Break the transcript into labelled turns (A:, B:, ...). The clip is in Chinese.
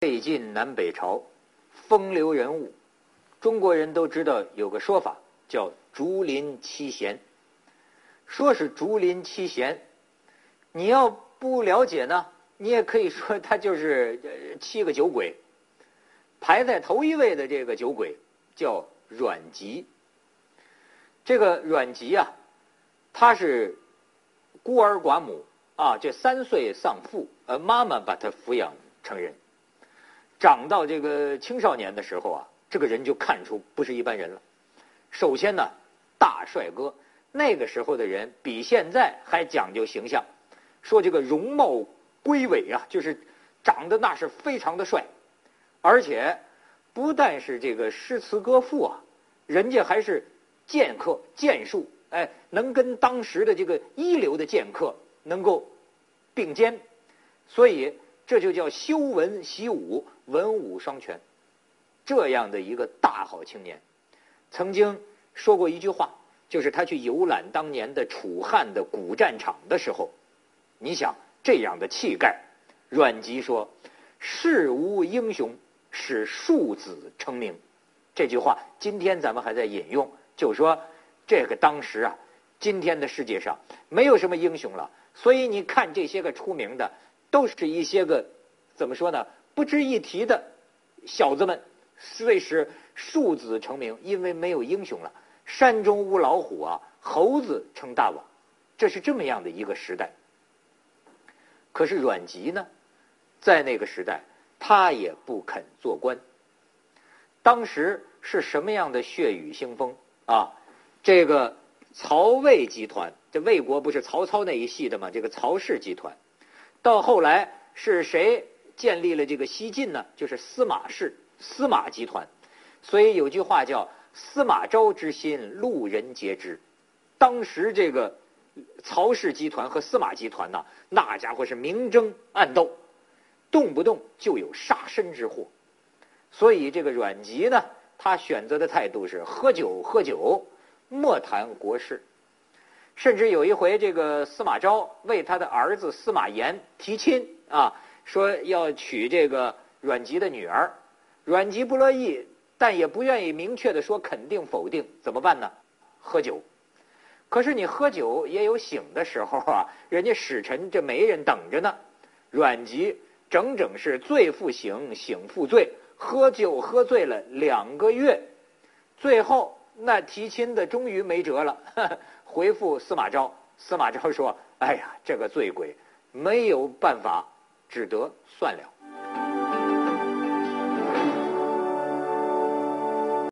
A: 魏晋南北朝，风流人物，中国人都知道有个说法叫竹林七贤。说是竹林七贤，你要不了解呢，你也可以说他就是七个酒鬼。排在头一位的这个酒鬼叫阮籍。这个阮籍啊，他是孤儿寡母啊，这三岁丧父，呃，妈妈把他抚养成人。长到这个青少年的时候啊，这个人就看出不是一般人了。首先呢，大帅哥，那个时候的人比现在还讲究形象，说这个容貌归伟啊，就是长得那是非常的帅，而且不但是这个诗词歌赋啊，人家还是。剑客剑术，哎，能跟当时的这个一流的剑客能够并肩，所以这就叫修文习武，文武双全。这样的一个大好青年，曾经说过一句话，就是他去游览当年的楚汉的古战场的时候，你想这样的气概，阮籍说：“世无英雄，使庶子成名。”这句话今天咱们还在引用。就说这个当时啊，今天的世界上没有什么英雄了，所以你看这些个出名的，都是一些个怎么说呢？不值一提的小子们，遂使庶子成名，因为没有英雄了。山中无老虎啊，猴子称大王，这是这么样的一个时代。可是阮籍呢，在那个时代，他也不肯做官。当时是什么样的血雨腥风？啊，这个曹魏集团，这魏国不是曹操那一系的吗？这个曹氏集团，到后来是谁建立了这个西晋呢？就是司马氏，司马集团。所以有句话叫“司马昭之心，路人皆知”。当时这个曹氏集团和司马集团呐，那家伙是明争暗斗，动不动就有杀身之祸。所以这个阮籍呢？他选择的态度是喝酒喝酒，莫谈国事。甚至有一回，这个司马昭为他的儿子司马炎提亲啊，说要娶这个阮籍的女儿。阮籍不乐意，但也不愿意明确的说肯定否定，怎么办呢？喝酒。可是你喝酒也有醒的时候啊，人家使臣这媒人等着呢。阮籍整整是醉复醒，醒复醉。喝酒喝醉了两个月，最后那提亲的终于没辙了，回复司马昭。司马昭说：“哎呀，这个醉鬼没有办法，只得算了。”